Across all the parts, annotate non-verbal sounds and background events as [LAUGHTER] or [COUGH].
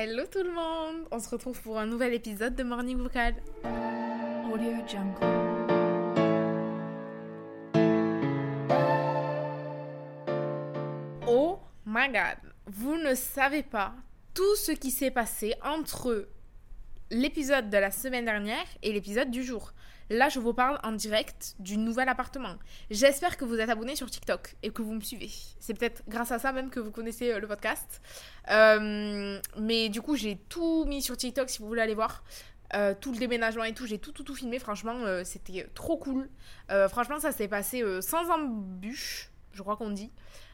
Hello tout le monde On se retrouve pour un nouvel épisode de Morning Vocal. Audio Jungle. Oh my god Vous ne savez pas tout ce qui s'est passé entre l'épisode de la semaine dernière et l'épisode du jour. Là, je vous parle en direct du nouvel appartement. J'espère que vous êtes abonné sur TikTok et que vous me suivez. C'est peut-être grâce à ça même que vous connaissez euh, le podcast. Euh, mais du coup, j'ai tout mis sur TikTok si vous voulez aller voir. Euh, tout le déménagement et tout, j'ai tout, tout, tout filmé. Franchement, c'était trop cool. franchement, ça s'est passé sans embûche, je crois qu'on dit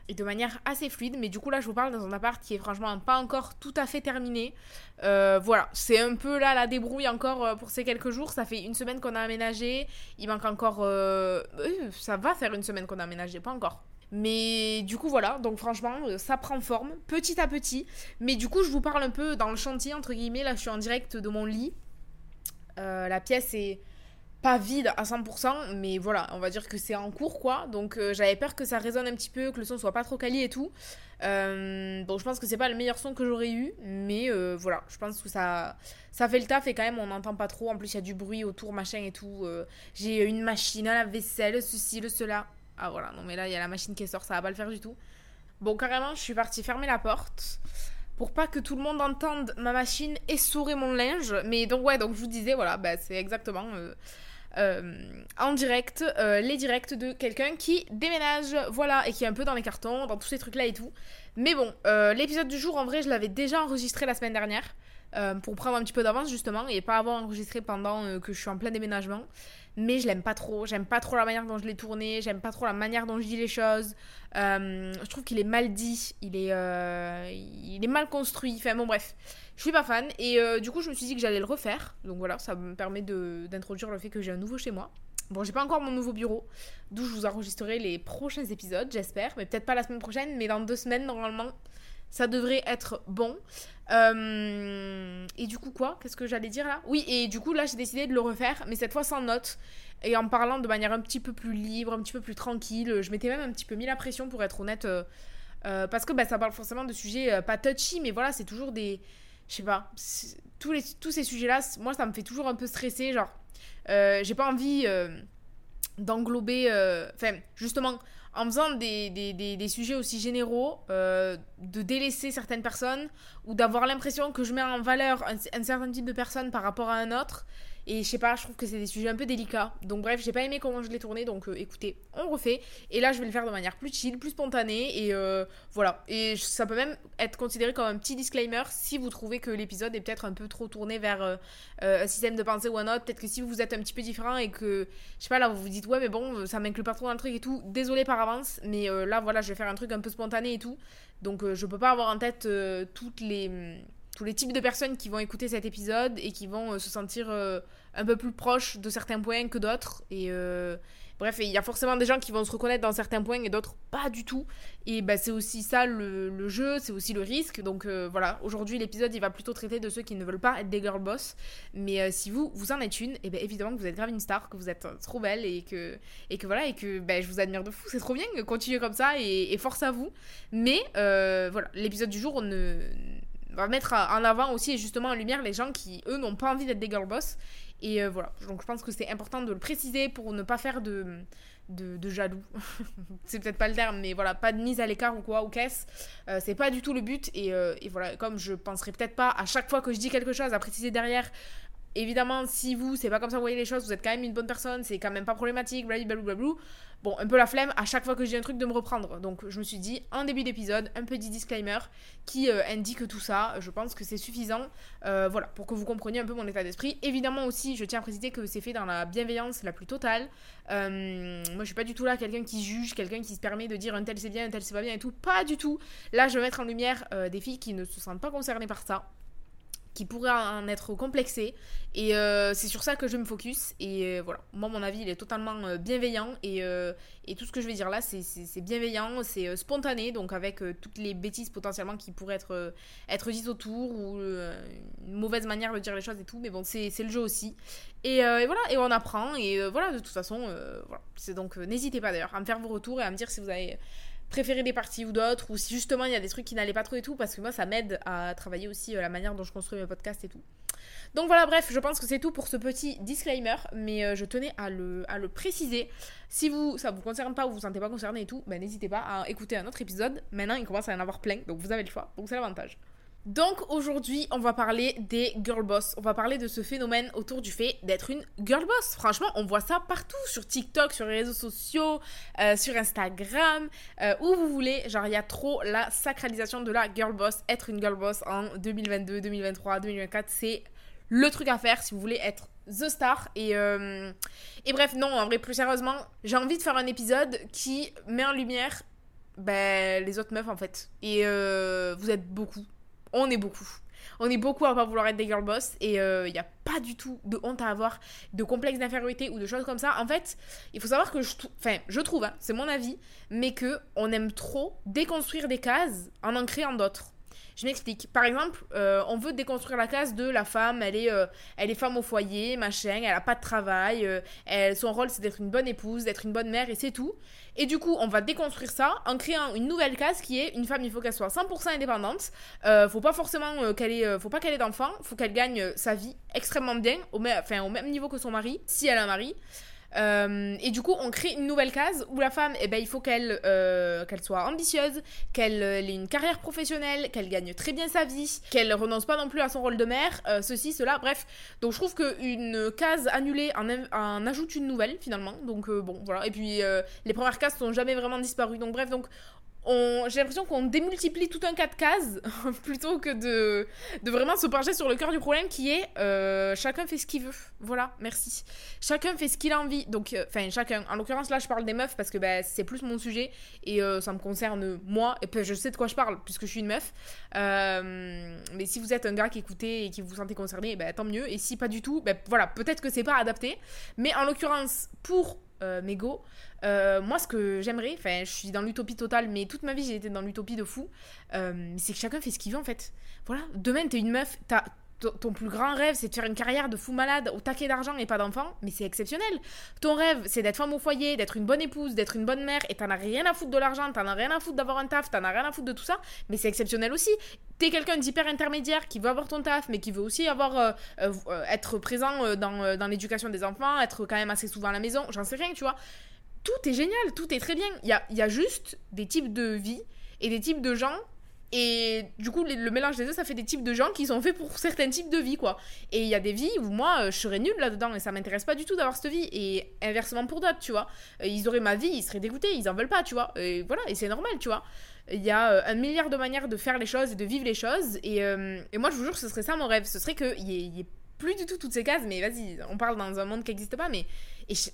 et de manière assez fluide. Mais du coup, là, je vous parle dans un appart qui est franchement pas encore tout à fait terminé. Euh, voilà, c'est un peu là la débrouille encore euh, pour ces quelques jours. Ça fait une semaine qu'on a aménagé. Il manque encore. Euh, ça va faire une semaine qu'on a aménagé, pas encore. Mais du coup, voilà, donc franchement, ça prend forme petit à petit. Mais du coup, je vous parle un peu dans le chantier, entre guillemets. Là, je suis en direct de mon lit. la pièce est pas vide à 100%, mais voilà, on va dire que c'est en cours quoi. Donc euh, j'avais peur que ça résonne un petit peu, que le son soit pas trop quali et tout. Euh, bon, je pense que c'est pas le meilleur son que j'aurais eu, mais euh, voilà, je pense que ça, ça fait le taf et quand même on n'entend pas trop. En plus, il y a du bruit autour, machin et tout. J'ai une machine à la vaisselle, ceci, le cela. Ah voilà, non mais là il y a la machine qui sort, ça va pas le faire du tout. Bon, carrément, je suis partie fermer la porte pour pas que tout le monde entende ma machine essorer mon linge. Mais donc, ouais, donc je vous disais, voilà, bah, c'est exactement. En direct, euh, les directs de quelqu'un qui déménage, voilà, et qui est un peu dans les cartons, dans tous ces trucs-là et tout. Mais bon, euh, l'épisode du jour, en vrai, je l'avais déjà enregistré la semaine dernière. pour prendre un petit peu d'avance justement et pas avoir enregistré pendant que je suis en plein déménagement mais je l'aime pas trop. J'aime pas trop la manière dont je l'ai tourné, j'aime pas trop la manière dont je dis les choses. je trouve qu'il est mal dit, il est, il est mal construit. Enfin bon, bref. Je suis pas fan et euh, du coup je me suis dit que j'allais le refaire. Donc voilà, ça me permet d'introduire le fait que j'ai un nouveau chez moi. Bon, j'ai pas encore mon nouveau bureau, d'où je vous enregistrerai les prochains épisodes, j'espère. Mais peut-être pas la semaine prochaine, mais dans deux semaines normalement, ça devrait être bon. Euh, et du coup quoi? Qu'est-ce que j'allais dire là? Oui, et du coup là j'ai décidé de le refaire, mais cette fois sans notes. Et en parlant de manière un petit peu plus libre, un petit peu plus tranquille. Je m'étais même un petit peu mis la pression pour être honnête. Euh, parce que bah, ça parle forcément de sujets pas touchy, mais voilà, c'est toujours des je sais pas, tous, les, tous ces sujets-là, moi, ça me fait toujours un peu stresser. Genre, euh, j'ai pas envie euh, d'englober. Euh, enfin, justement, en faisant des, des, des, sujets aussi généraux, de délaisser certaines personnes ou d'avoir l'impression que je mets en valeur un, certain type de personne par rapport à un autre. Et je sais pas, je trouve que c'est des sujets un peu délicats. Donc bref, j'ai pas aimé comment je l'ai tourné, donc euh, écoutez, on refait. Et là, je vais le faire de manière plus chill, plus spontanée, et euh, voilà. Et ça peut même être considéré comme un petit disclaimer si vous trouvez que l'épisode est peut-être un peu trop tourné vers euh, un système de pensée ou un autre. Peut-être que si vous êtes un petit peu différent et que, je sais pas, là, vous vous dites, ouais, mais bon, ça m'inclut pas trop dans le truc et tout. Désolé par avance, mais là, voilà, je vais faire un truc un peu spontané et tout. Donc je peux pas avoir en tête toutes les tous les types de personnes qui vont écouter cet épisode et qui vont euh, se sentir euh, un peu plus proches de certains points que d'autres. Et euh, bref, il y a forcément des gens qui vont se reconnaître dans certains points et d'autres pas du tout. Et bah, c'est aussi ça le, jeu, c'est aussi le risque. Donc voilà, aujourd'hui l'épisode il va plutôt traiter de ceux qui ne veulent pas être des girl boss. Mais si vous, vous en êtes une, et bien évidemment que vous êtes grave une star, que vous êtes trop belle et que, et que voilà, et que ben, je vous admire de fou, c'est trop bien, continuez comme ça et, et force à vous. Mais voilà, l'épisode du jour, on ne va mettre en avant aussi et justement en lumière les gens qui, eux, n'ont pas envie d'être des girl boss. Et euh, voilà, donc je pense que c'est important de le préciser pour ne pas faire de, de, jaloux. [LAUGHS] c'est peut-être pas le terme, mais voilà, pas de mise à l'écart ou quoi, ou qu'est-ce. Euh, c'est pas du tout le but. Et, euh, et, voilà, comme je penserai peut-être pas à chaque fois que je dis quelque chose à préciser derrière évidemment, si vous, c'est pas comme ça vous voyez les choses, vous êtes quand même une bonne personne, c'est quand même pas problématique, blablabla. Bon, un peu la flemme à chaque fois que dis un truc de me reprendre. Donc, je me suis dit, en début d'épisode, un petit disclaimer qui euh, indique tout ça. Je pense que c'est suffisant, euh, voilà, pour que vous compreniez un peu mon état d'esprit. Évidemment aussi, je tiens à préciser que c'est fait dans la bienveillance la plus totale. Euh, moi, je suis pas du tout là quelqu'un qui juge, quelqu'un qui se permet de dire un tel c'est bien, un tel c'est pas bien et tout. Pas du tout. Là, je vais mettre en lumière des filles qui ne se sentent pas concernées par ça qui pourrait en être complexé. Et euh, c'est sur ça que je me focus. Et euh, voilà, moi, mon avis, il est totalement euh, bienveillant. Et, et, tout ce que je vais dire là, c'est bienveillant, c'est spontané. Donc, avec toutes les bêtises potentiellement qui pourraient être, être dites autour, ou une mauvaise manière de dire les choses et tout. Mais bon, c'est le jeu aussi. Et, et, voilà, et on apprend. Et voilà, de toute façon, voilà. C'est donc, n'hésitez pas d'ailleurs à me faire vos retours et à me dire si vous avez préféré des parties ou d'autres, ou si justement il y a des trucs qui n'allaient pas trop et tout, parce que moi ça m'aide à travailler aussi euh, la manière dont je construis mes podcasts et tout. Donc voilà, bref, je pense que c'est tout pour ce petit disclaimer, mais euh, je tenais à le, à le préciser. Si vous, ça vous concerne pas ou vous vous sentez pas concerné et tout, ben n'hésitez pas à écouter un autre épisode. Maintenant, il commence à y en avoir plein, donc vous avez le choix, donc c'est l'avantage. Donc aujourd'hui, on va parler des girl boss. On va parler de ce phénomène autour du fait d'être une girl boss. Franchement, on voit ça partout sur TikTok, sur les réseaux sociaux, euh, sur Instagram, euh, où vous voulez. Genre, il y a trop la sacralisation de la girl boss. Être une girl boss en 2022, 2023, 2024, c'est le truc à faire si vous voulez être the star. Et, euh, et bref, non, en vrai, plus sérieusement, j'ai envie de faire un épisode qui met en lumière ben, les autres meufs en fait. Et vous êtes beaucoup on est beaucoup. On est beaucoup à pas vouloir être des girl boss et il euh, n'y a pas du tout de honte à avoir, de complexe d'infériorité ou de choses comme ça. En fait, il faut savoir que je, enfin, je trouve, hein, c'est mon avis, mais que on aime trop déconstruire des cases en en créant d'autres. Je m'explique. Par exemple, euh, on veut déconstruire la case de la femme, elle est, euh, elle est femme au foyer, machin, elle a pas de travail, euh, son rôle c'est d'être une bonne épouse, d'être une bonne mère et c'est tout. Et du coup, on va déconstruire ça en créant une nouvelle case qui est une femme, il faut qu'elle soit 100% indépendante. faut pas forcément qu'elle ait, faut pas qu'elle ait faut qu'elle gagne sa vie extrêmement bien, enfin, au même niveau que son mari, si elle a un mari. Euh, et du coup, on crée une nouvelle case où la femme, eh ben, il faut qu'elle euh, qu'elle soit ambitieuse, qu'elle euh, ait une carrière professionnelle, qu'elle gagne très bien sa vie, qu'elle renonce pas non plus à son rôle de mère, ceci, cela, bref. Donc je trouve qu'une case annulée en, en, ajoute une nouvelle finalement. Donc bon, voilà. Et puis les premières cases sont jamais vraiment disparues. Donc bref, donc j'ai l'impression qu'on démultiplie tout un cas de cases [LAUGHS] plutôt que de, vraiment se pencher sur le cœur du problème qui est euh, chacun fait ce qu'il veut. Voilà, merci. Chacun fait ce qu'il a envie. Donc, euh, enfin, chacun. En l'occurrence, là, je parle des meufs parce que bah, c'est plus mon sujet et euh, ça me concerne moi. Et puis, je sais de quoi je parle puisque je suis une meuf. mais si vous êtes un gars qui écoutez et qui vous sentez concerné, bah, tant mieux. Et si pas du tout, bah, voilà, peut-être que c'est pas adapté. Mais en l'occurrence, pour euh. Euh, moi, ce que j'aimerais, enfin, je suis dans l'utopie totale, mais toute ma vie, j'ai été dans l'utopie de fou. Euh, c'est que chacun fait ce qu'il veut, en fait. Voilà, demain, t'es une meuf, t'as ton plus grand rêve, c'est de faire une carrière de fou malade au taquet d'argent et pas d'enfant, mais c'est exceptionnel. Ton rêve, c'est d'être femme au foyer, d'être une bonne épouse, d'être une bonne mère, et t'en as rien à foutre de l'argent, t'en as rien à foutre d'avoir un taf, t'en as rien à foutre de tout ça, mais c'est exceptionnel aussi. T'es quelqu'un d'hyper intermédiaire qui veut avoir ton taf, mais qui veut aussi avoir euh, euh, être présent euh, dans, dans l'éducation des enfants, être quand même assez souvent à la maison, j'en sais rien, tu vois. Tout est génial, tout est très bien. Il y a, y a juste des types de vie et des types de gens et du coup, le mélange des deux, ça fait des types de gens qui sont faits pour certains types de vie, quoi. Et il y a des vies où moi, euh, je serais nulle là-dedans et ça m'intéresse pas du tout d'avoir cette vie. Et inversement pour d'autres, tu vois. Euh, ils auraient ma vie, ils seraient dégoûtés, ils en veulent pas, tu vois. Et voilà, et c'est normal, tu vois. Il y a euh, un milliard de manières de faire les choses et de vivre les choses. Et, et moi, je vous jure, ce serait ça mon rêve. Ce serait qu'il y, ait plus du tout toutes ces cases, mais vas-y, on parle dans un monde qui n'existe pas, mais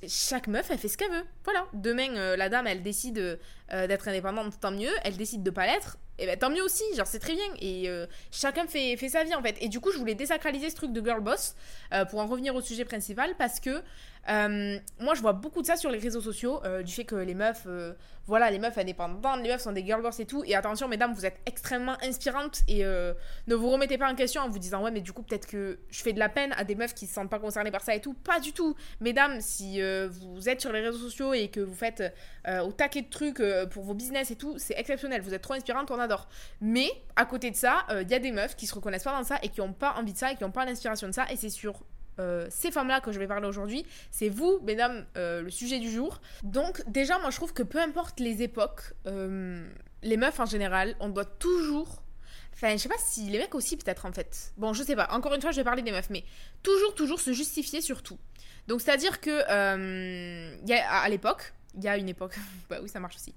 chaque meuf, elle fait ce qu'elle veut. Voilà. Demain, la dame, elle décide d'être indépendante, tant mieux. Elle décide de pas l'être et ben tant mieux aussi, genre c'est très bien. Et euh, chacun fait, fait sa vie en fait. Et du coup, je voulais désacraliser ce truc de girl boss euh, pour en revenir au sujet principal parce que euh, moi je vois beaucoup de ça sur les réseaux sociaux, du fait que les meufs, voilà, les meufs indépendantes, les meufs sont des girl boss et tout. Et attention, mesdames, vous êtes extrêmement inspirantes et ne vous remettez pas en question en vous disant ouais, mais du coup, peut-être que je fais de la peine à des meufs qui se sentent pas concernées par ça et tout. Pas du tout. Mesdames, si vous êtes sur les réseaux sociaux et que vous faites au taquet de trucs pour vos business et tout, c'est exceptionnel. Vous êtes trop inspirantes, on a mais à côté de ça, il euh, y a des meufs qui se reconnaissent pas dans ça et qui ont pas envie de ça et qui ont pas l'inspiration de ça. Et c'est sur euh, ces femmes-là que je vais parler aujourd'hui. C'est vous, mesdames, euh, le sujet du jour. Donc, déjà, moi, je trouve que peu importe les époques, les meufs en général, on doit toujours. Enfin, je sais pas si les mecs aussi, peut-être, en fait. Bon, je sais pas. Encore une fois, je vais parler des meufs, mais toujours, toujours se justifier sur tout. Donc, c'est-à-dire que, à l'époque, il y a une époque, [LAUGHS] bah oui, ça marche aussi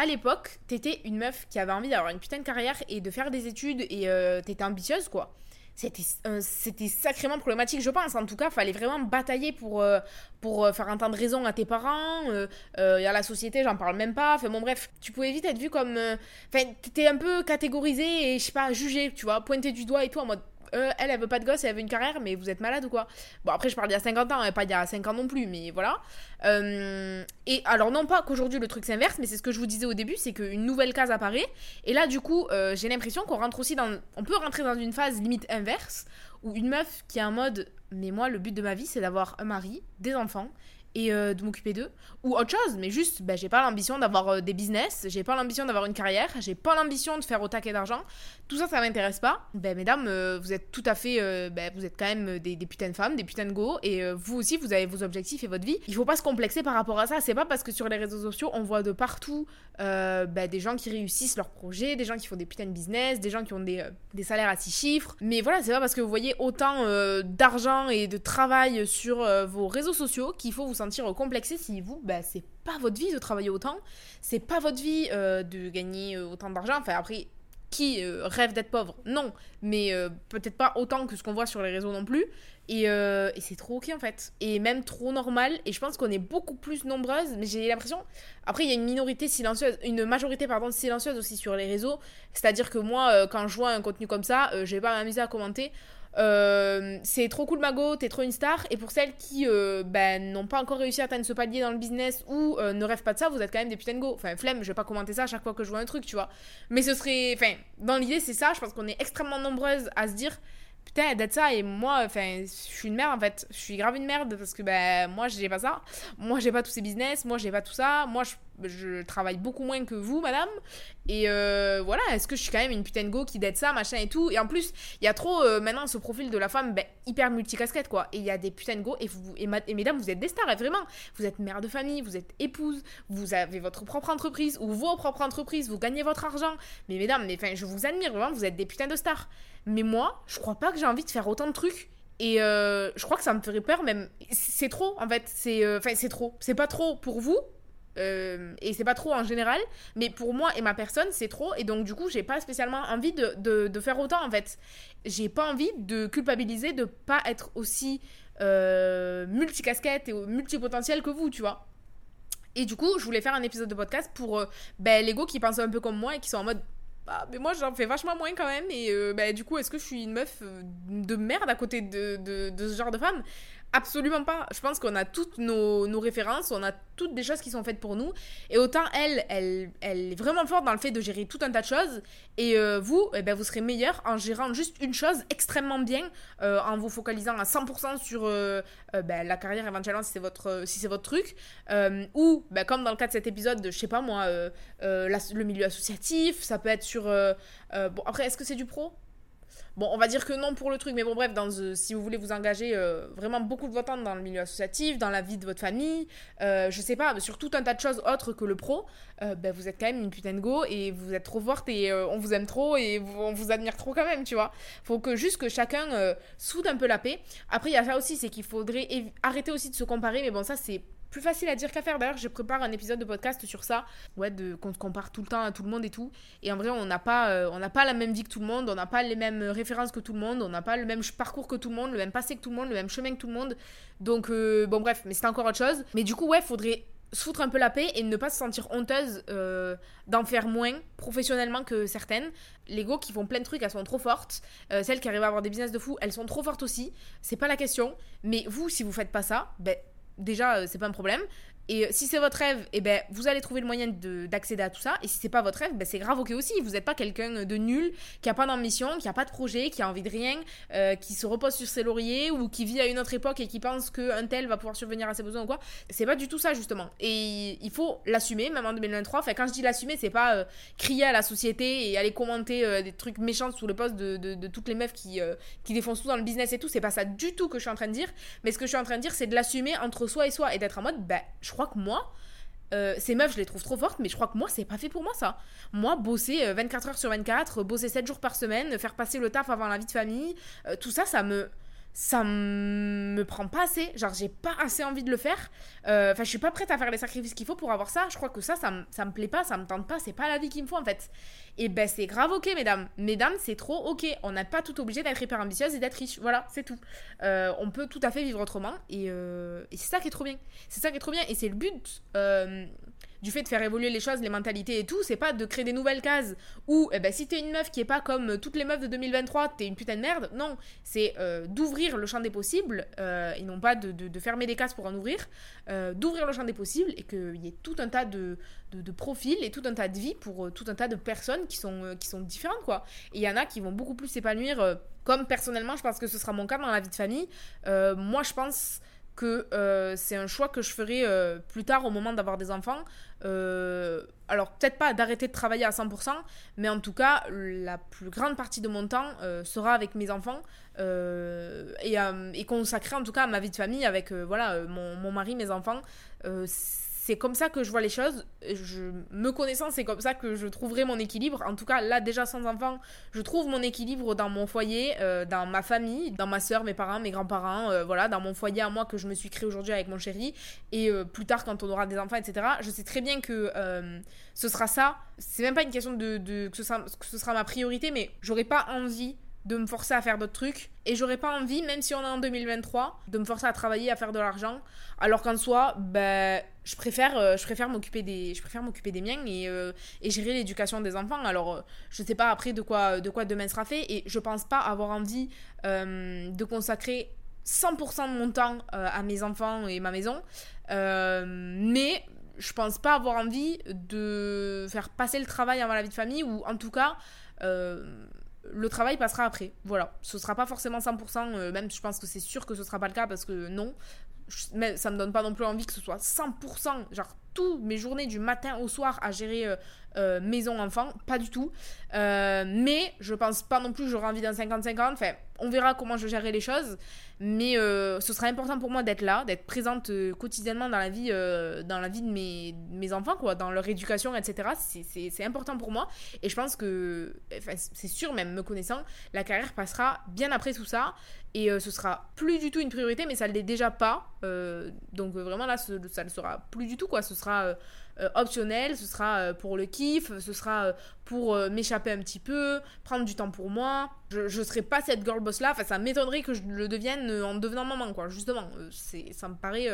à l'époque, t'étais une meuf qui avait envie d'avoir une putain de carrière et de faire des études et euh, t'étais ambitieuse, quoi. C'était, euh, c'était sacrément problématique, je pense. En tout cas, fallait vraiment batailler pour, euh, pour faire entendre raison à tes parents. et à la société, j'en parle même pas. Enfin bon, bref, tu pouvais vite être vu comme. Enfin, t'étais un peu catégorisé et, je sais pas, jugé, tu vois, pointé du doigt et tout en mode euh, elle, elle veut pas de gosse, elle veut une carrière, mais vous êtes malade ou quoi? Bon, après, je parle d'il y a 50 ans, et hein, pas d'il y a 5 ans non plus, mais voilà. Euh, et alors, non pas qu'aujourd'hui le truc s'inverse, mais c'est ce que je vous disais au début, c'est qu'une nouvelle case apparaît, et là, du coup, euh, j'ai l'impression qu'on rentre aussi dans. On peut rentrer dans une phase limite inverse, où une meuf qui est en mode, mais moi, le but de ma vie, c'est d'avoir un mari, des enfants, et euh, de m'occuper d'eux. Ou autre chose mais juste ben, j'ai pas l'ambition d'avoir euh, des business j'ai pas l'ambition d'avoir une carrière j'ai pas l'ambition de faire au taquet d'argent. Tout ça ça m'intéresse pas. Ben mesdames euh, vous êtes tout à fait ben, vous êtes quand même des, des, putains de femmes des putains de go et vous aussi vous avez vos objectifs et votre vie. Il faut pas se complexer par rapport à ça. C'est pas parce que sur les réseaux sociaux on voit de partout ben, des gens qui réussissent leurs projets des gens qui font des putains de business des gens qui ont des, des salaires à six chiffres. Mais voilà c'est pas parce que vous voyez autant d'argent et de travail sur vos réseaux sociaux qu'il faut vous sentir complexé si vous, bah, c'est pas votre vie de travailler autant, c'est pas votre vie euh, de gagner euh, autant d'argent. Enfin, après, qui euh, rêve d'être pauvre? Non, mais peut-être pas autant que ce qu'on voit sur les réseaux non plus. Et, et c'est trop ok en fait. Et même trop normal. Et je pense qu'on est beaucoup plus nombreuses. Mais j'ai l'impression. Après, il y a une minorité silencieuse, une majorité pardon silencieuse aussi sur les réseaux. C'est-à-dire que moi, quand je vois un contenu comme ça, je vais pas m'amuser à commenter. Euh, c'est trop cool Mago, t'es trop une star. Et pour celles qui euh, ben, n'ont pas encore réussi à atteindre ce palier dans le business ou euh, ne rêvent pas de ça, vous êtes quand même des putains de go. Enfin, flemme, je vais pas commenter ça à chaque fois que je vois un truc, tu vois. Mais ce serait. Enfin, dans l'idée, c'est ça. Je pense qu'on est extrêmement nombreuses à se dire putain, d'être ça. Et moi, enfin, je suis une merde en fait. Je suis grave une merde parce que ben, moi, j'ai pas ça. Moi, j'ai pas tous ces business. Moi, j'ai pas tout ça. Moi, je je travaille beaucoup moins que vous, madame. Et euh, voilà, est-ce que je suis quand même une putain de go qui d'être ça, machin et tout? Et en plus, il y a trop euh, maintenant ce profil de la femme ben, hyper multicasquette, quoi. Et il y a des putains de go. Et, vous, mesdames, vous êtes des stars, vraiment. Vous êtes mère de famille, vous êtes épouse, vous avez votre propre entreprise ou vos propres entreprises, vous gagnez votre argent. Mais mesdames, je vous admire, vraiment, vous êtes des putains de stars. Mais moi, je crois pas que j'ai envie de faire autant de trucs. Et euh, je crois que ça me ferait peur, même. C'est trop, en fait. C'est c'est trop. C'est pas trop pour vous, euh, et c'est pas trop en général, mais pour moi et ma personne, c'est trop. Et donc, du coup, j'ai pas spécialement envie de, de, faire autant en fait. J'ai pas envie de culpabiliser de pas être aussi euh, multicasquette et multipotentiel que vous, tu vois. Et du coup, je voulais faire un épisode de podcast pour euh, ben, les go qui pensent un peu comme moi et qui sont en mode. Bah, mais moi j'en fais vachement moins quand même et euh, ben, du coup est-ce que je suis une meuf de merde à côté de, de ce genre de femme? Absolument pas. Je pense qu'on a toutes nos, références, on a toutes des choses qui sont faites pour nous. Et autant elle, elle, est vraiment forte dans le fait de gérer tout un tas de choses. Et euh, vous, eh ben, vous serez meilleur en gérant juste une chose extrêmement bien, euh, en vous focalisant à 100% sur euh, ben, la carrière éventuellement si c'est votre, si votre truc. ou, ben, comme dans le cas de cet épisode, de, je sais pas moi, le milieu associatif, ça peut être sur... bon, après, est-ce que c'est du pro? Bon, on va dire que non pour le truc, mais bon, bref, dans, euh, si vous voulez vous engager euh, vraiment beaucoup de votre temps dans le milieu associatif, dans la vie de votre famille, euh, je sais pas, sur tout un tas de choses autres que le pro, ben, vous êtes quand même une putain de go et vous êtes trop forte et on vous aime trop et on vous admire trop quand même, tu vois. Faut que juste que chacun soude un peu la paix. Après, il y a ça aussi, c'est qu'il faudrait arrêter aussi de se comparer, mais bon, ça c'est plus facile à dire qu'à faire. D'ailleurs, je prépare un épisode de podcast sur ça. Ouais, de, qu'on se compare tout le temps à tout le monde et tout. Et en vrai, on n'a pas, euh, pas la même vie que tout le monde, on n'a pas les mêmes références que tout le monde, on n'a pas le même parcours que tout le monde, le même passé que tout le monde, le même chemin que tout le monde. Donc, euh, bon, bref, mais c'est encore autre chose. Mais du coup, ouais, faudrait se un peu la paix et ne pas se sentir honteuse euh, d'en faire moins professionnellement que certaines. Les go qui font plein de trucs, elles sont trop fortes. celles qui arrivent à avoir des business de fou, elles sont trop fortes aussi. C'est pas la question. Mais vous, si vous faites pas ça, ben déjà, euh, c'est pas un problème. Et euh, si c'est votre rêve, eh ben, vous allez trouver le moyen d'accéder à tout ça. Et si c'est pas votre rêve, ben, c'est grave ok aussi. Vous n'êtes pas quelqu'un de nul, qui a pas d'ambition, qui a pas de projet, qui a envie de rien, euh, qui se repose sur ses lauriers ou qui vit à une autre époque et qui pense qu'un tel va pouvoir survenir à ses besoins ou quoi. C'est pas du tout ça, justement. Et il faut l'assumer, même en 2023. Enfin, quand je dis l'assumer, c'est pas euh, crier à la société et aller commenter des trucs méchants sous le poste de, de, toutes les meufs qui, qui défoncent tout dans le business et tout. C'est pas ça du tout que je suis en train de dire. Mais ce que je suis en train de dire, c'est de l'assumer entre soi et soi et d'être en mode, ben, je crois que moi, euh, ces meufs, je les trouve trop fortes, mais je crois que moi, c'est pas fait pour moi ça. Moi, bosser 24 euh, heures sur 24, bosser 7 jours par semaine, faire passer le taf avant la vie de famille, euh, tout ça, ça me ça me prend pas assez. Genre, j'ai pas assez envie de le faire. Euh, enfin, je suis pas prête à faire les sacrifices qu'il faut pour avoir ça. Je crois que ça, ça, me plaît pas, ça me tente pas. C'est pas la vie qu'il me faut en fait. Et ben, c'est grave ok, mesdames. Mesdames, c'est trop ok. On n'a pas tout obligé d'être hyper ambitieuse et d'être riche. Voilà, c'est tout. Euh, on peut tout à fait vivre autrement. Et, euh, et c'est ça qui est trop bien. C'est ça qui est trop bien. Et c'est le but du fait de faire évoluer les choses, les mentalités et tout, c'est pas de créer des nouvelles cases où eh ben, si t'es une meuf qui est pas comme toutes les meufs de 2023, t'es une putain de merde. Non, c'est euh, d'ouvrir le champ des possibles euh, et non pas de, fermer des cases pour en ouvrir, euh, d'ouvrir le champ des possibles et qu'il y ait tout un tas de, de, profils et tout un tas de vies pour tout un tas de personnes qui sont, qui sont différentes quoi. Et il y en a qui vont beaucoup plus s'épanouir, comme personnellement, je pense que ce sera mon cas dans la vie de famille. moi, je pense que euh, c'est un choix que je ferai euh, plus tard au moment d'avoir des enfants. Euh, alors peut-être pas d'arrêter de travailler à 100%, mais en tout cas la plus grande partie de mon temps sera avec mes enfants et, et en tout cas à ma vie de famille avec voilà mon, mon, mari, mes enfants comme ça que je vois les choses. Je, me connaissant, c'est comme ça que je trouverai mon équilibre. En tout cas, là, déjà sans enfant, je trouve mon équilibre dans mon foyer, euh, dans ma famille, dans ma soeur, mes parents, mes grands-parents, euh, voilà, dans mon foyer à moi que je me suis créé aujourd'hui avec mon chéri. Et euh, plus tard, quand on aura des enfants, etc., je sais très bien que ce sera ça. C'est même pas une question de, de que, ce sera, que ce sera ma priorité, mais j'aurais pas envie de me forcer à faire d'autres trucs. Et j'aurais pas envie, même si on est en 2023, de me forcer à travailler, à faire de l'argent. Alors qu'en soi, ben, je préfère, euh, je préfère m'occuper des, je préfère m'occuper des miens et, euh, et gérer l'éducation des enfants. Alors, euh, je sais pas après de quoi, de quoi demain sera fait. Et je pense pas avoir envie de consacrer 100% de mon temps à mes enfants et ma maison. mais je pense pas avoir envie de faire passer le travail avant la vie de famille ou en tout cas le travail passera après. Voilà. Ce sera pas forcément 100%, euh, même je pense que c'est sûr que ce sera pas le cas parce que non. mais ça me donne pas non plus envie que ce soit 100%, genre mes journées du matin au soir à gérer euh, euh, maison-enfant, pas du tout. mais je pense pas non plus j'aurai envie d'un 50-50. Enfin, on verra comment je gérerai les choses. Mais euh, ce sera important pour moi d'être là, d'être présente euh, quotidiennement dans la vie, euh, dans la vie de mes, mes, enfants, quoi, dans leur éducation, etc. C'est important pour moi. Et je pense que, c'est sûr même, me connaissant, la carrière passera bien après tout ça. Et ce sera plus du tout une priorité, mais ça ne l'est déjà pas. donc vraiment là, ça ne sera plus du tout, quoi. Ce sera euh, optionnel, ce sera euh, pour le kiff, ce sera euh, pour m'échapper un petit peu, prendre du temps pour moi. Je, serai pas cette girl boss là, enfin ça m'étonnerait que je le devienne en devenant maman quoi, justement. c'est ça me paraît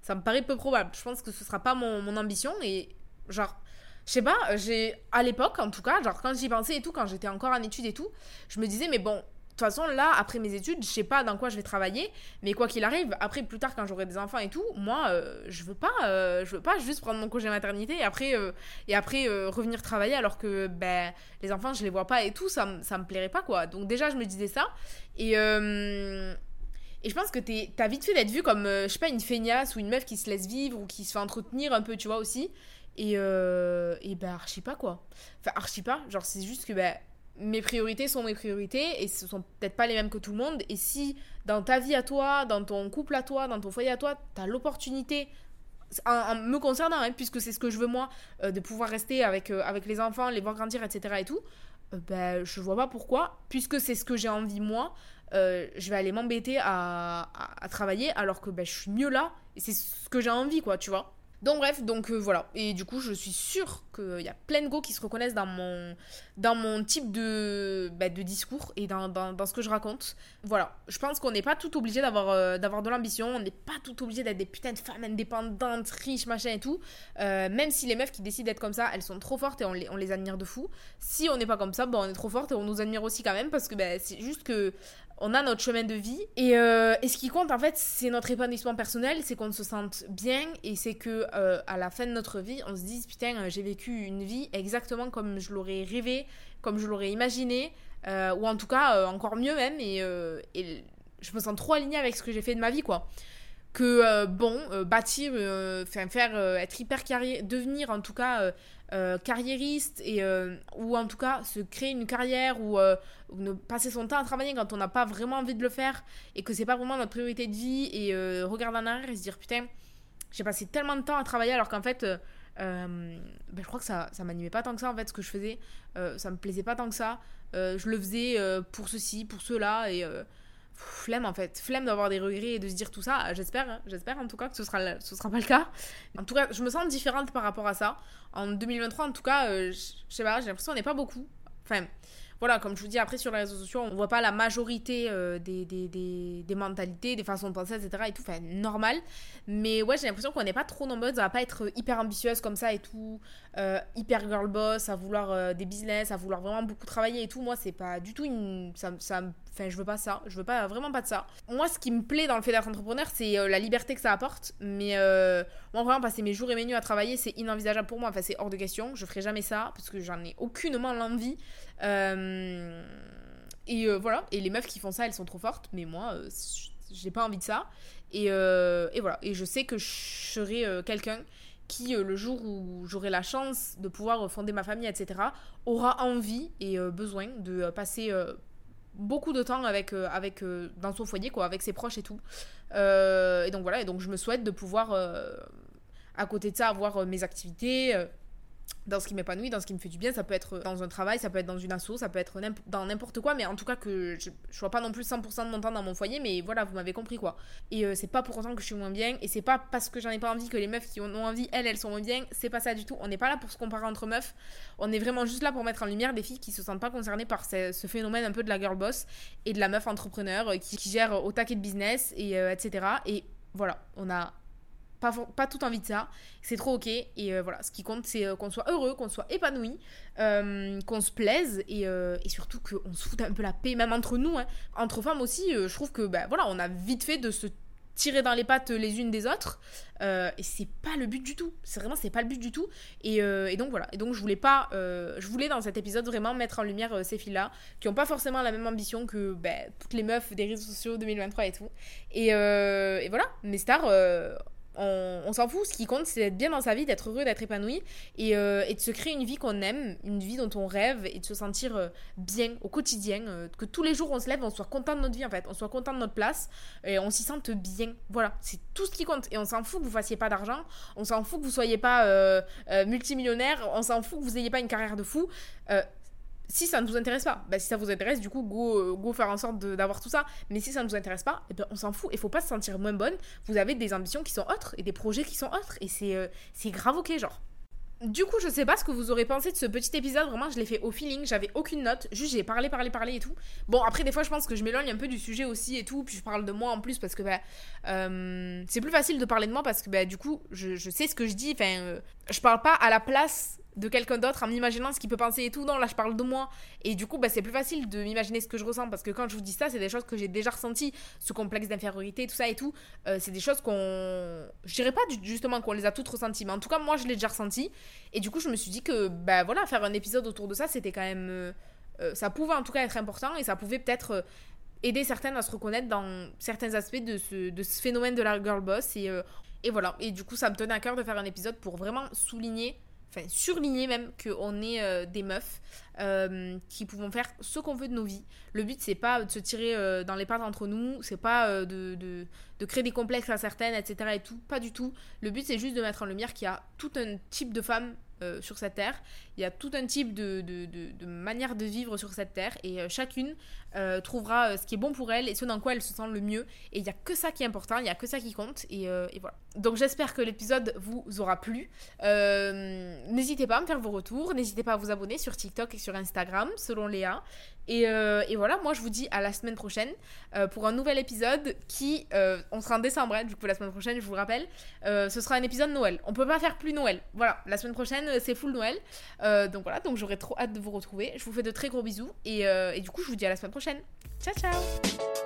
ça me paraît peu probable. Je pense que ce sera pas mon, ambition et genre je sais pas, j'ai à l'époque en tout cas, genre quand j'y pensais et tout, quand j'étais encore en études et tout, je me disais mais bon, toute façon, là, après mes études, je sais pas dans quoi je vais travailler, mais quoi qu'il arrive, après, plus tard, quand j'aurai des enfants et tout, moi, euh, je veux pas, euh, je veux pas juste prendre mon congé maternité et après, euh, et après revenir travailler alors que ben, les enfants, je les vois pas et tout, ça, ça me plairait pas, quoi. Donc, déjà, je me disais ça. Et, et je pense que t'as vite fait d'être vue comme, je sais pas, une feignasse ou une meuf qui se laisse vivre ou qui se fait entretenir un peu, tu vois, aussi. Et, et ben, archi pas, quoi. Enfin, archi pas. Genre, c'est juste que, ben mes priorités sont mes priorités et ce sont peut-être pas les mêmes que tout le monde. Et si dans ta vie à toi, dans ton couple à toi, dans ton foyer à toi, tu as l'opportunité, en, me concernant, hein, puisque c'est ce que je veux moi, euh, de pouvoir rester avec, euh, avec les enfants, les voir grandir, etc. et tout, euh, ben, je vois pas pourquoi, puisque c'est ce que j'ai envie moi, je vais aller m'embêter à, à, travailler alors que ben, je suis mieux là et c'est ce que j'ai envie, quoi, tu vois. Donc bref, donc euh, voilà. Et du coup, je suis sûre qu'il y a plein de go qui se reconnaissent dans mon, dans mon type de, bah, de discours et dans, dans, ce que je raconte. Voilà. Je pense qu'on n'est pas tout obligé d'avoir euh, d'avoir de l'ambition. On n'est pas tout obligé d'être des putains de femmes indépendantes, riches, machin et tout. Euh, même si les meufs qui décident d'être comme ça, elles sont trop fortes et on les, on les admire de fou. Si on n'est pas comme ça, bon, on est trop forte et on nous admire aussi quand même parce que bah, c'est juste que on a notre chemin de vie. Euh, et, ce qui compte, en fait, c'est notre épanouissement personnel, c'est qu'on se sente bien et c'est que euh, à la fin de notre vie, on se dise putain, euh, j'ai vécu une vie exactement comme je l'aurais rêvé, comme je l'aurais imaginé, ou en tout cas encore mieux même. Et, je me sens trop alignée avec ce que j'ai fait de ma vie, quoi. Que bon, bâtir, faire, être hyper carrière, devenir en tout cas euh, carriériste et euh, ou en tout cas se créer une carrière ou, euh, ne passer son temps à travailler quand on n'a pas vraiment envie de le faire et que c'est pas vraiment notre priorité de vie et regarder en arrière et se dire putain j'ai passé tellement de temps à travailler alors qu'en fait ben, je crois que ça ça m'animait pas tant que ça en fait ce que je faisais. Ça me plaisait pas tant que ça. Je le faisais pour ceci pour cela et flemme en fait, flemme d'avoir des regrets et de se dire tout ça. J'espère, hein. j'espère en tout cas que ce sera, ce sera pas le cas. En tout cas, je me sens différente par rapport à ça. En 2023, en tout cas, euh, je sais pas, j'ai l'impression qu'on n'est pas beaucoup. Enfin, voilà, comme je vous dis, après sur les réseaux sociaux, on voit pas la majorité euh, des, des, des, mentalités, des façons de penser, etc. et tout, enfin, normal. Mais ouais, j'ai l'impression qu'on n'est pas trop nombreuses à pas être hyper ambitieuse comme ça et tout, euh, hyper girl boss, à vouloir des business, à vouloir vraiment beaucoup travailler et tout. Moi, c'est pas du tout une. Ça Enfin, je veux pas ça. Je veux pas vraiment pas de ça. Moi, ce qui me plaît dans le fait d'être entrepreneur, c'est euh, la liberté que ça apporte. Mais euh, moi, vraiment, passer mes jours et mes nuits à travailler, c'est inenvisageable pour moi. Enfin, c'est hors de question. Je ferai jamais ça parce que j'en ai aucunement l'envie. Euh, et voilà. Et les meufs qui font ça, elles sont trop fortes. Mais moi, j'ai pas envie de ça. Et, et, voilà. Et je sais que je serai quelqu'un qui, le jour où j'aurai la chance de pouvoir fonder ma famille, etc., aura envie et besoin de passer beaucoup de temps avec, avec dans son foyer, quoi, avec ses proches et tout. et donc voilà, et donc je me souhaite de pouvoir, à côté de ça, avoir mes activités dans ce qui m'épanouit, dans ce qui me fait du bien. Ça peut être dans un travail, ça peut être dans une asso, ça peut être dans n'importe quoi, mais en tout cas que je, je sois pas non plus 100% de mon temps dans mon foyer, mais voilà, vous m'avez compris quoi. Et euh, c'est pas pour autant que je suis moins bien, et c'est pas parce que j'en ai pas envie que les meufs qui en ont envie, elles, elles sont moins bien, c'est pas ça du tout. On n'est pas là pour se comparer entre meufs, on est vraiment juste là pour mettre en lumière des filles qui se sentent pas concernées par ce, phénomène un peu de la girl boss et de la meuf entrepreneur euh, qui, gère au taquet de business, et euh, etc. Et voilà, on a pas, pas tout envie de ça, c'est trop ok. Et euh, voilà, ce qui compte, c'est euh, qu'on soit heureux, qu'on soit épanoui, euh, qu'on se plaise et, et surtout qu'on se foute un peu la paix, même entre nous. Hein. Entre femmes aussi, je trouve que ben, voilà, on a vite fait de se tirer dans les pattes les unes des autres et c'est pas le but du tout c'est vraiment c'est pas le but du tout et, et, donc voilà et donc je voulais pas je voulais dans cet épisode vraiment mettre en lumière ces filles là qui ont pas forcément la même ambition que ben, toutes les meufs des réseaux sociaux 2023 et tout et, et voilà mes stars on, s'en fout. Ce qui compte, c'est d'être bien dans sa vie, d'être heureux, d'être épanoui euh, et, de se créer une vie qu'on aime, une vie dont on rêve et de se sentir euh, bien au quotidien. Euh, que tous les jours on se lève, on soit content de notre vie en fait, on soit content de notre place et on s'y sente bien. Voilà, c'est tout ce qui compte. Et on s'en fout que vous fassiez pas d'argent, on s'en fout que vous soyez pas multimillionnaire, on s'en fout que vous ayez pas une carrière de fou si ça ne vous intéresse pas, bah, si ça vous intéresse, du coup, go, euh, go faire en sorte d'avoir tout ça. Mais si ça ne vous intéresse pas, eh ben, on s'en fout. Il faut pas se sentir moins bonne. Vous avez des ambitions qui sont autres et des projets qui sont autres. Et c'est euh, grave ok, genre. Du coup, je sais pas ce que vous aurez pensé de ce petit épisode. Vraiment, je l'ai fait au feeling. J'avais aucune note. Juste, j'ai parlé, parlé, parlé et tout. Bon, après, des fois, je pense que je m'éloigne un peu du sujet aussi et tout. Puis je parle de moi en plus parce que bah, euh, c'est plus facile de parler de moi parce que bah, du coup, je, je sais ce que je dis. Enfin, je parle pas à la place de quelqu'un d'autre en m'imaginant ce qu'il peut penser et tout. Non, là, je parle de moi. Et du coup, bah, c'est plus facile de m'imaginer ce que je ressens parce que quand je vous dis ça, c'est des choses que j'ai déjà ressenties. Ce complexe d'infériorité, tout ça et tout. Euh, c'est des choses qu'on. Je dirais pas justement qu'on les a toutes ressenties, mais en tout cas, moi, je l'ai déjà ressenti. Et du coup, je me suis dit que, bah voilà, faire un épisode autour de ça, c'était quand même. Euh, euh, ça pouvait en tout cas être important et ça pouvait peut-être aider certaines à se reconnaître dans certains aspects de ce, de ce phénomène de la girl boss. Et, et voilà. Et du coup, ça me tenait à cœur de faire un épisode pour vraiment souligner enfin surligner même qu'on est euh, des meufs euh, qui pouvons faire ce qu'on veut de nos vies. Le but c'est pas de se tirer euh, dans les pattes entre nous, c'est pas de, de, créer des complexes à etc. et tout, pas du tout. Le but c'est juste de mettre en lumière qu'il y a tout un type de femmes euh, sur cette terre. Il y a tout un type de, de, de, manière de vivre sur cette terre et euh, chacune euh, trouvera ce qui est bon pour elle et ce dans quoi elle se sent le mieux. Et il n'y a que ça qui est important, il n'y a que ça qui compte et, et voilà. Donc j'espère que l'épisode vous aura plu. n'hésitez pas à me faire vos retours, n'hésitez pas à vous abonner sur TikTok et sur Instagram selon Léa. Et, et voilà, moi je vous dis à la semaine prochaine pour un nouvel épisode qui, on sera en décembre, hein, du coup la semaine prochaine je vous rappelle, ce sera un épisode Noël. On peut pas faire plus Noël. Voilà, la semaine prochaine euh, c'est full Noël. Euh, donc voilà, donc j'aurais trop hâte de vous retrouver. Je vous fais de très gros bisous et, euh, et du coup, je vous dis à la semaine prochaine. Ciao, ciao